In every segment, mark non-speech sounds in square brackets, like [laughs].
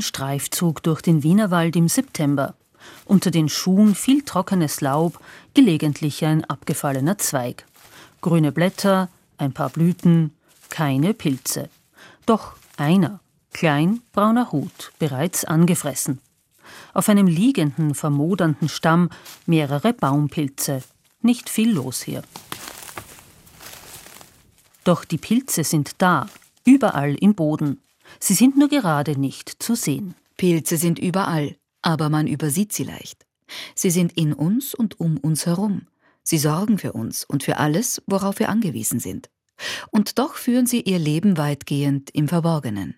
Ein Streifzug durch den Wienerwald im September. Unter den Schuhen viel trockenes Laub, gelegentlich ein abgefallener Zweig. Grüne Blätter, ein paar Blüten, keine Pilze. Doch einer, klein brauner Hut, bereits angefressen. Auf einem liegenden, vermodernden Stamm mehrere Baumpilze. Nicht viel los hier. Doch die Pilze sind da, überall im Boden. Sie sind nur gerade nicht zu sehen. Pilze sind überall, aber man übersieht sie leicht. Sie sind in uns und um uns herum. Sie sorgen für uns und für alles, worauf wir angewiesen sind. Und doch führen sie ihr Leben weitgehend im Verborgenen.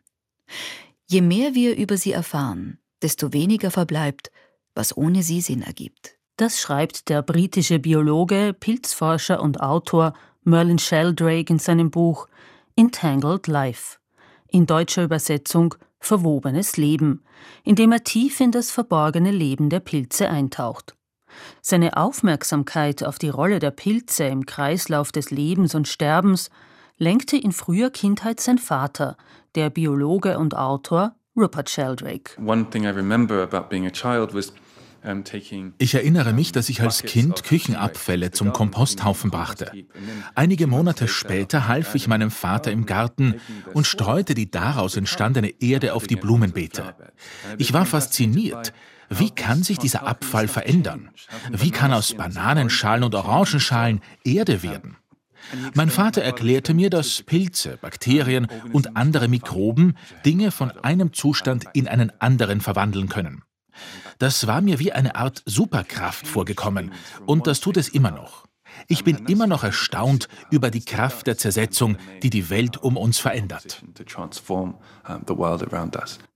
Je mehr wir über sie erfahren, desto weniger verbleibt, was ohne sie Sinn ergibt. Das schreibt der britische Biologe, Pilzforscher und Autor Merlin Sheldrake in seinem Buch Entangled Life, in deutscher Übersetzung Verwobenes Leben, in dem er tief in das verborgene Leben der Pilze eintaucht. Seine Aufmerksamkeit auf die Rolle der Pilze im Kreislauf des Lebens und Sterbens lenkte in früher Kindheit sein Vater, der Biologe und Autor Rupert Sheldrake. One thing I remember about being a child was ich erinnere mich, dass ich als Kind Küchenabfälle zum Komposthaufen brachte. Einige Monate später half ich meinem Vater im Garten und streute die daraus entstandene Erde auf die Blumenbeete. Ich war fasziniert. Wie kann sich dieser Abfall verändern? Wie kann aus Bananenschalen und Orangenschalen Erde werden? Mein Vater erklärte mir, dass Pilze, Bakterien und andere Mikroben Dinge von einem Zustand in einen anderen verwandeln können. Das war mir wie eine Art Superkraft vorgekommen und das tut es immer noch. Ich bin immer noch erstaunt über die Kraft der Zersetzung, die die Welt um uns verändert.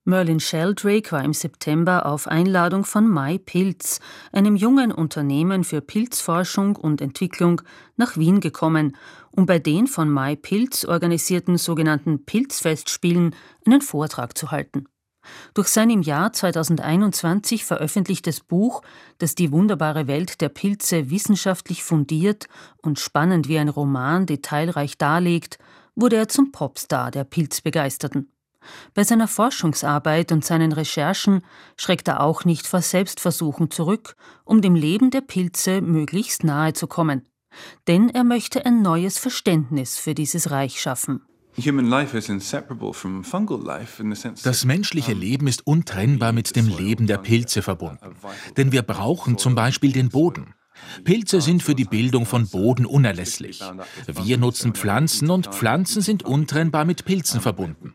Merlin Sheldrake war im September auf Einladung von Mai Pilz, einem jungen Unternehmen für Pilzforschung und Entwicklung, nach Wien gekommen, um bei den von Mai Pilz organisierten sogenannten Pilzfestspielen einen Vortrag zu halten. Durch sein im Jahr 2021 veröffentlichtes Buch, das die wunderbare Welt der Pilze wissenschaftlich fundiert und spannend wie ein Roman detailreich darlegt, wurde er zum Popstar der Pilzbegeisterten. Bei seiner Forschungsarbeit und seinen Recherchen schreckt er auch nicht vor Selbstversuchen zurück, um dem Leben der Pilze möglichst nahe zu kommen. Denn er möchte ein neues Verständnis für dieses Reich schaffen. Das menschliche Leben ist untrennbar mit dem Leben der Pilze verbunden. Denn wir brauchen zum Beispiel den Boden. Pilze sind für die Bildung von Boden unerlässlich. Wir nutzen Pflanzen und Pflanzen sind untrennbar mit Pilzen verbunden.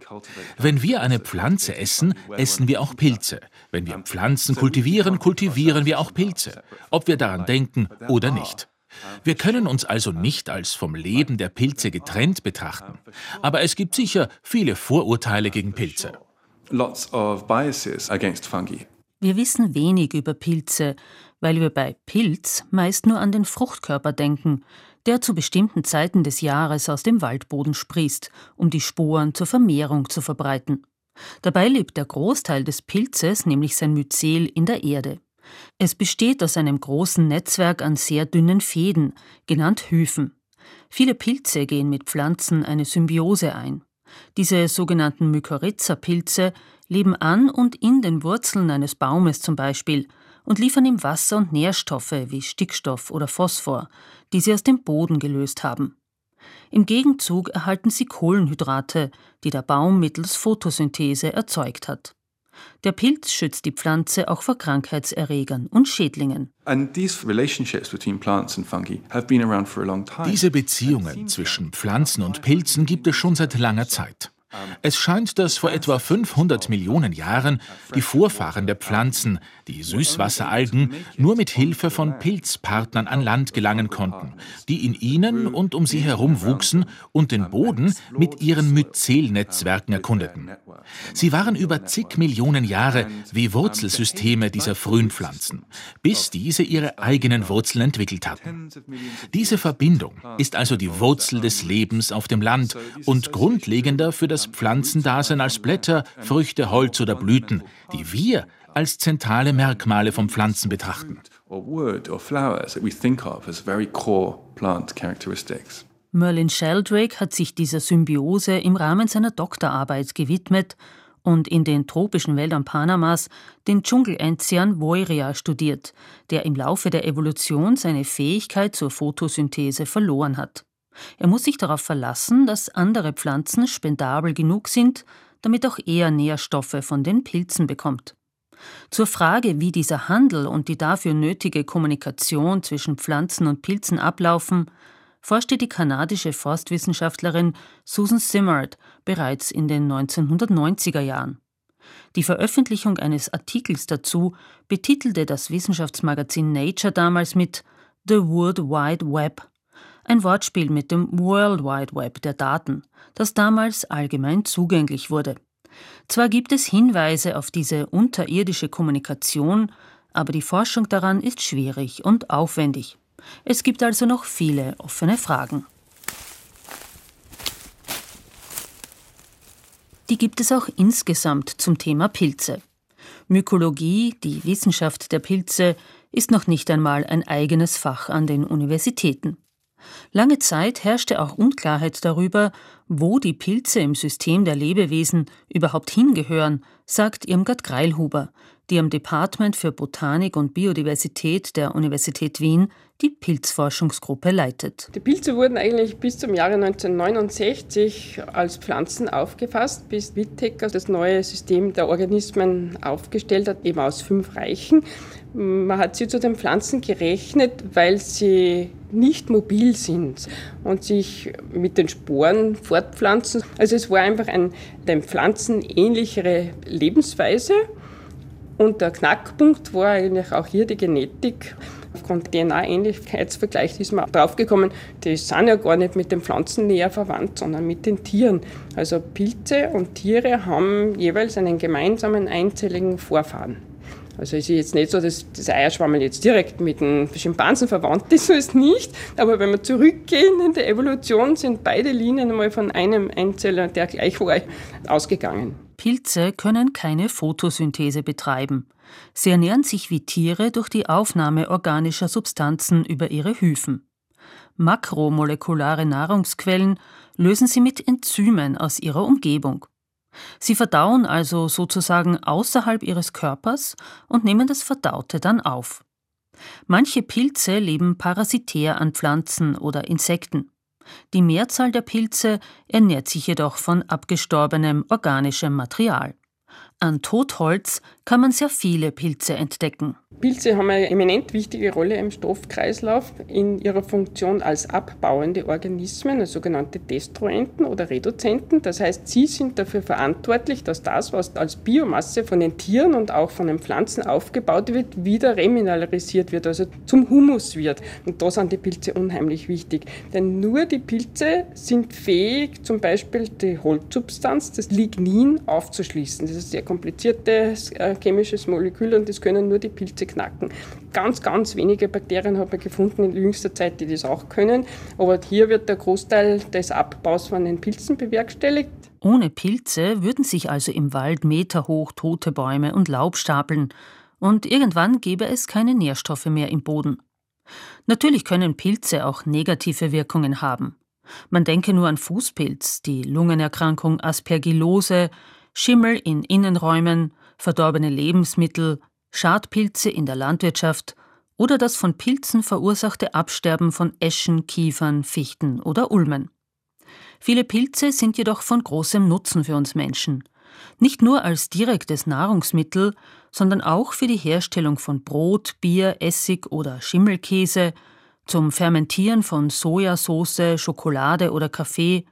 Wenn wir eine Pflanze essen, essen wir auch Pilze. Wenn wir Pflanzen kultivieren, kultivieren wir auch Pilze, ob wir daran denken oder nicht. Wir können uns also nicht als vom Leben der Pilze getrennt betrachten. Aber es gibt sicher viele Vorurteile gegen Pilze. Wir wissen wenig über Pilze, weil wir bei Pilz meist nur an den Fruchtkörper denken, der zu bestimmten Zeiten des Jahres aus dem Waldboden sprießt, um die Sporen zur Vermehrung zu verbreiten. Dabei lebt der Großteil des Pilzes, nämlich sein Myzel, in der Erde. Es besteht aus einem großen Netzwerk an sehr dünnen Fäden, genannt Hyphen. Viele Pilze gehen mit Pflanzen eine Symbiose ein. Diese sogenannten Mykorrhiza-Pilze leben an und in den Wurzeln eines Baumes zum Beispiel und liefern ihm Wasser und Nährstoffe wie Stickstoff oder Phosphor, die sie aus dem Boden gelöst haben. Im Gegenzug erhalten sie Kohlenhydrate, die der Baum mittels Photosynthese erzeugt hat. Der Pilz schützt die Pflanze auch vor Krankheitserregern und Schädlingen. Diese Beziehungen zwischen Pflanzen und Pilzen gibt es schon seit langer Zeit. Es scheint, dass vor etwa 500 Millionen Jahren die Vorfahren der Pflanzen, die Süßwasseralgen, nur mit Hilfe von Pilzpartnern an Land gelangen konnten, die in ihnen und um sie herum wuchsen und den Boden mit ihren Myzelnetzwerken erkundeten. Sie waren über zig Millionen Jahre wie Wurzelsysteme dieser frühen Pflanzen, bis diese ihre eigenen Wurzeln entwickelt hatten. Diese Verbindung ist also die Wurzel des Lebens auf dem Land und grundlegender für das das Pflanzendasein als Blätter, Früchte, Holz oder Blüten, die wir als zentrale Merkmale von Pflanzen betrachten. Merlin Sheldrake hat sich dieser Symbiose im Rahmen seiner Doktorarbeit gewidmet und in den tropischen Wäldern Panamas den Dschungelenzian Voiria studiert, der im Laufe der Evolution seine Fähigkeit zur Photosynthese verloren hat. Er muss sich darauf verlassen, dass andere Pflanzen spendabel genug sind, damit auch er Nährstoffe von den Pilzen bekommt. Zur Frage, wie dieser Handel und die dafür nötige Kommunikation zwischen Pflanzen und Pilzen ablaufen, forschte die kanadische Forstwissenschaftlerin Susan Simard bereits in den 1990er Jahren. Die Veröffentlichung eines Artikels dazu betitelte das Wissenschaftsmagazin Nature damals mit The Wood Wide Web, ein Wortspiel mit dem World Wide Web der Daten, das damals allgemein zugänglich wurde. Zwar gibt es Hinweise auf diese unterirdische Kommunikation, aber die Forschung daran ist schwierig und aufwendig. Es gibt also noch viele offene Fragen. Die gibt es auch insgesamt zum Thema Pilze. Mykologie, die Wissenschaft der Pilze, ist noch nicht einmal ein eigenes Fach an den Universitäten. Lange Zeit herrschte auch Unklarheit darüber, wo die Pilze im System der Lebewesen überhaupt hingehören, sagt Irmgard Greilhuber, die am Department für Botanik und Biodiversität der Universität Wien die Pilzforschungsgruppe leitet. Die Pilze wurden eigentlich bis zum Jahre 1969 als Pflanzen aufgefasst, bis Whittaker das neue System der Organismen aufgestellt hat, eben aus fünf Reichen. Man hat sie zu den Pflanzen gerechnet, weil sie nicht mobil sind und sich mit den Sporen fortpflanzen. Also es war einfach ein, den Pflanzen Lebensweise. Und der Knackpunkt war eigentlich auch hier die Genetik. Aufgrund DNA-Ähnlichkeitsvergleich ist man draufgekommen, die sind ja gar nicht mit den Pflanzen näher verwandt, sondern mit den Tieren. Also Pilze und Tiere haben jeweils einen gemeinsamen einzelligen Vorfahren. Also ist jetzt nicht so, dass das Eierschwammel jetzt direkt mit dem Schimpansen verwandt ist, [laughs] so ist nicht. Aber wenn wir zurückgehen in der Evolution, sind beide Linien einmal von einem Einzeller, der gleich war, ausgegangen. Pilze können keine Photosynthese betreiben. Sie ernähren sich wie Tiere durch die Aufnahme organischer Substanzen über ihre Hyphen. Makromolekulare Nahrungsquellen lösen sie mit Enzymen aus ihrer Umgebung. Sie verdauen also sozusagen außerhalb ihres Körpers und nehmen das Verdaute dann auf. Manche Pilze leben parasitär an Pflanzen oder Insekten. Die Mehrzahl der Pilze ernährt sich jedoch von abgestorbenem organischem Material. An Totholz kann man sehr viele Pilze entdecken. Pilze haben eine eminent wichtige Rolle im Stoffkreislauf in ihrer Funktion als abbauende Organismen, als sogenannte Destruenten oder Reduzenten. Das heißt, sie sind dafür verantwortlich, dass das, was als Biomasse von den Tieren und auch von den Pflanzen aufgebaut wird, wieder remineralisiert wird, also zum Humus wird. Und da sind die Pilze unheimlich wichtig. Denn nur die Pilze sind fähig, zum Beispiel die Holzsubstanz, das Lignin, aufzuschließen. Das ist ein sehr kompliziertes äh, chemisches Molekül und das können nur die Pilze knacken. Ganz, ganz wenige Bakterien hat man gefunden in jüngster Zeit, die das auch können. Aber hier wird der Großteil des Abbaus von den Pilzen bewerkstelligt. Ohne Pilze würden sich also im Wald meterhoch tote Bäume und Laub stapeln. Und irgendwann gäbe es keine Nährstoffe mehr im Boden. Natürlich können Pilze auch negative Wirkungen haben. Man denke nur an Fußpilz, die Lungenerkrankung Aspergillose, Schimmel in Innenräumen, verdorbene Lebensmittel, Schadpilze in der Landwirtschaft oder das von Pilzen verursachte Absterben von Eschen, Kiefern, Fichten oder Ulmen. Viele Pilze sind jedoch von großem Nutzen für uns Menschen. Nicht nur als direktes Nahrungsmittel, sondern auch für die Herstellung von Brot, Bier, Essig oder Schimmelkäse, zum Fermentieren von Sojasauce, Schokolade oder Kaffee,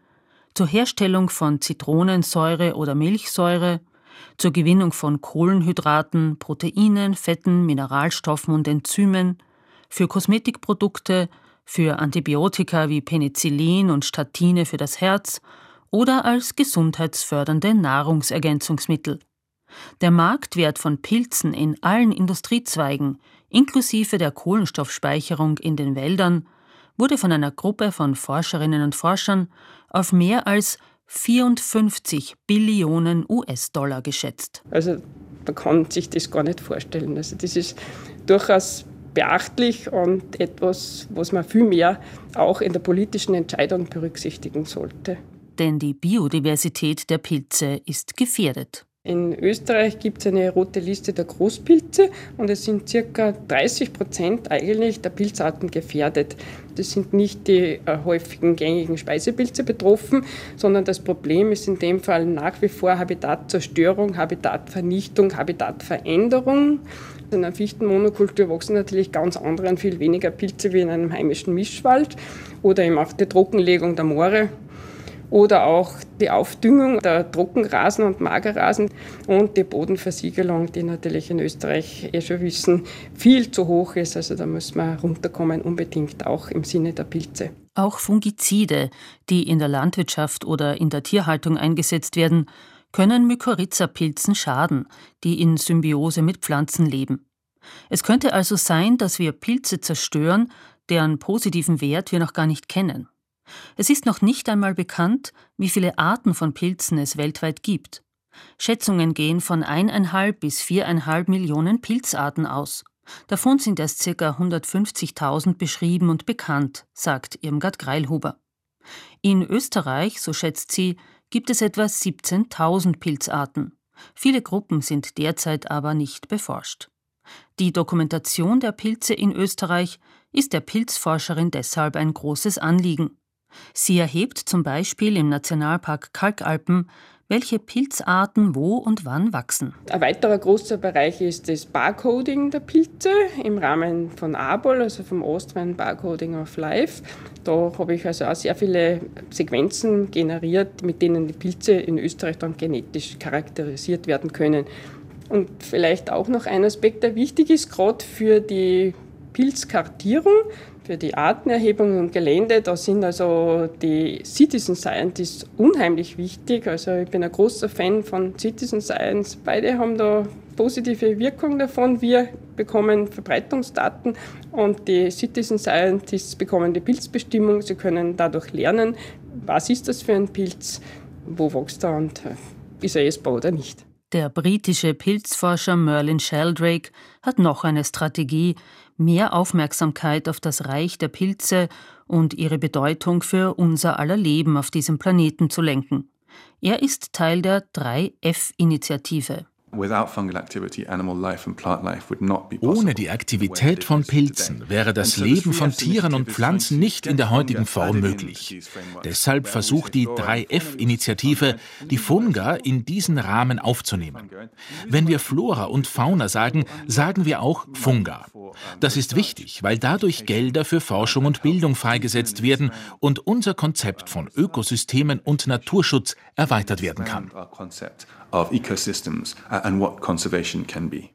zur Herstellung von Zitronensäure oder Milchsäure, zur Gewinnung von Kohlenhydraten, Proteinen, Fetten, Mineralstoffen und Enzymen, für Kosmetikprodukte, für Antibiotika wie Penicillin und Statine für das Herz oder als gesundheitsfördernde Nahrungsergänzungsmittel. Der Marktwert von Pilzen in allen Industriezweigen, inklusive der Kohlenstoffspeicherung in den Wäldern, wurde von einer Gruppe von Forscherinnen und Forschern auf mehr als 54 Billionen US-Dollar geschätzt. Also man kann sich das gar nicht vorstellen. Also das ist durchaus beachtlich und etwas, was man viel mehr auch in der politischen Entscheidung berücksichtigen sollte. Denn die Biodiversität der Pilze ist gefährdet. In Österreich gibt es eine rote Liste der Großpilze und es sind circa 30 Prozent eigentlich der Pilzarten gefährdet. Das sind nicht die äh, häufigen gängigen Speisepilze betroffen, sondern das Problem ist in dem Fall nach wie vor Habitatzerstörung, Habitatvernichtung, Habitatveränderung. In einer Fichtenmonokultur wachsen natürlich ganz andere und viel weniger Pilze wie in einem heimischen Mischwald oder eben auch die Trockenlegung der Moore oder auch die Aufdüngung der Trockenrasen und Magerrasen und die Bodenversiegelung, die natürlich in Österreich eh schon wissen, viel zu hoch ist. Also da muss man runterkommen, unbedingt auch im Sinne der Pilze. Auch Fungizide, die in der Landwirtschaft oder in der Tierhaltung eingesetzt werden, können Mykorrhiza-Pilzen schaden, die in Symbiose mit Pflanzen leben. Es könnte also sein, dass wir Pilze zerstören, deren positiven Wert wir noch gar nicht kennen. Es ist noch nicht einmal bekannt, wie viele Arten von Pilzen es weltweit gibt. Schätzungen gehen von eineinhalb bis viereinhalb Millionen Pilzarten aus. Davon sind erst ca. 150.000 beschrieben und bekannt, sagt Irmgard Greilhuber. In Österreich, so schätzt sie, gibt es etwa 17.000 Pilzarten. Viele Gruppen sind derzeit aber nicht beforscht. Die Dokumentation der Pilze in Österreich ist der Pilzforscherin deshalb ein großes Anliegen. Sie erhebt zum Beispiel im Nationalpark Kalkalpen, welche Pilzarten wo und wann wachsen. Ein weiterer großer Bereich ist das Barcoding der Pilze im Rahmen von ABOL, also vom Austrian Barcoding of Life. Da habe ich also auch sehr viele Sequenzen generiert, mit denen die Pilze in Österreich dann genetisch charakterisiert werden können. Und vielleicht auch noch ein Aspekt, der wichtig ist, gerade für die Pilzkartierung, für die Artenerhebung im Gelände. Da sind also die Citizen Scientists unheimlich wichtig. Also ich bin ein großer Fan von Citizen Science. Beide haben da positive Wirkung davon. Wir bekommen Verbreitungsdaten und die Citizen Scientists bekommen die Pilzbestimmung. Sie können dadurch lernen, was ist das für ein Pilz, wo wächst er und äh, ist er essbar oder nicht. Der britische Pilzforscher Merlin Sheldrake hat noch eine Strategie, mehr Aufmerksamkeit auf das Reich der Pilze und ihre Bedeutung für unser aller Leben auf diesem Planeten zu lenken. Er ist Teil der 3F-Initiative. Ohne die Aktivität von Pilzen wäre das Leben von Tieren und Pflanzen nicht in der heutigen Form möglich. Deshalb versucht die 3F-Initiative, die Funga in diesen Rahmen aufzunehmen. Wenn wir Flora und Fauna sagen, sagen wir auch Funga. Das ist wichtig, weil dadurch Gelder für Forschung und Bildung freigesetzt werden und unser Konzept von Ökosystemen und Naturschutz erweitert werden kann. Of ecosystems and what conservation can be.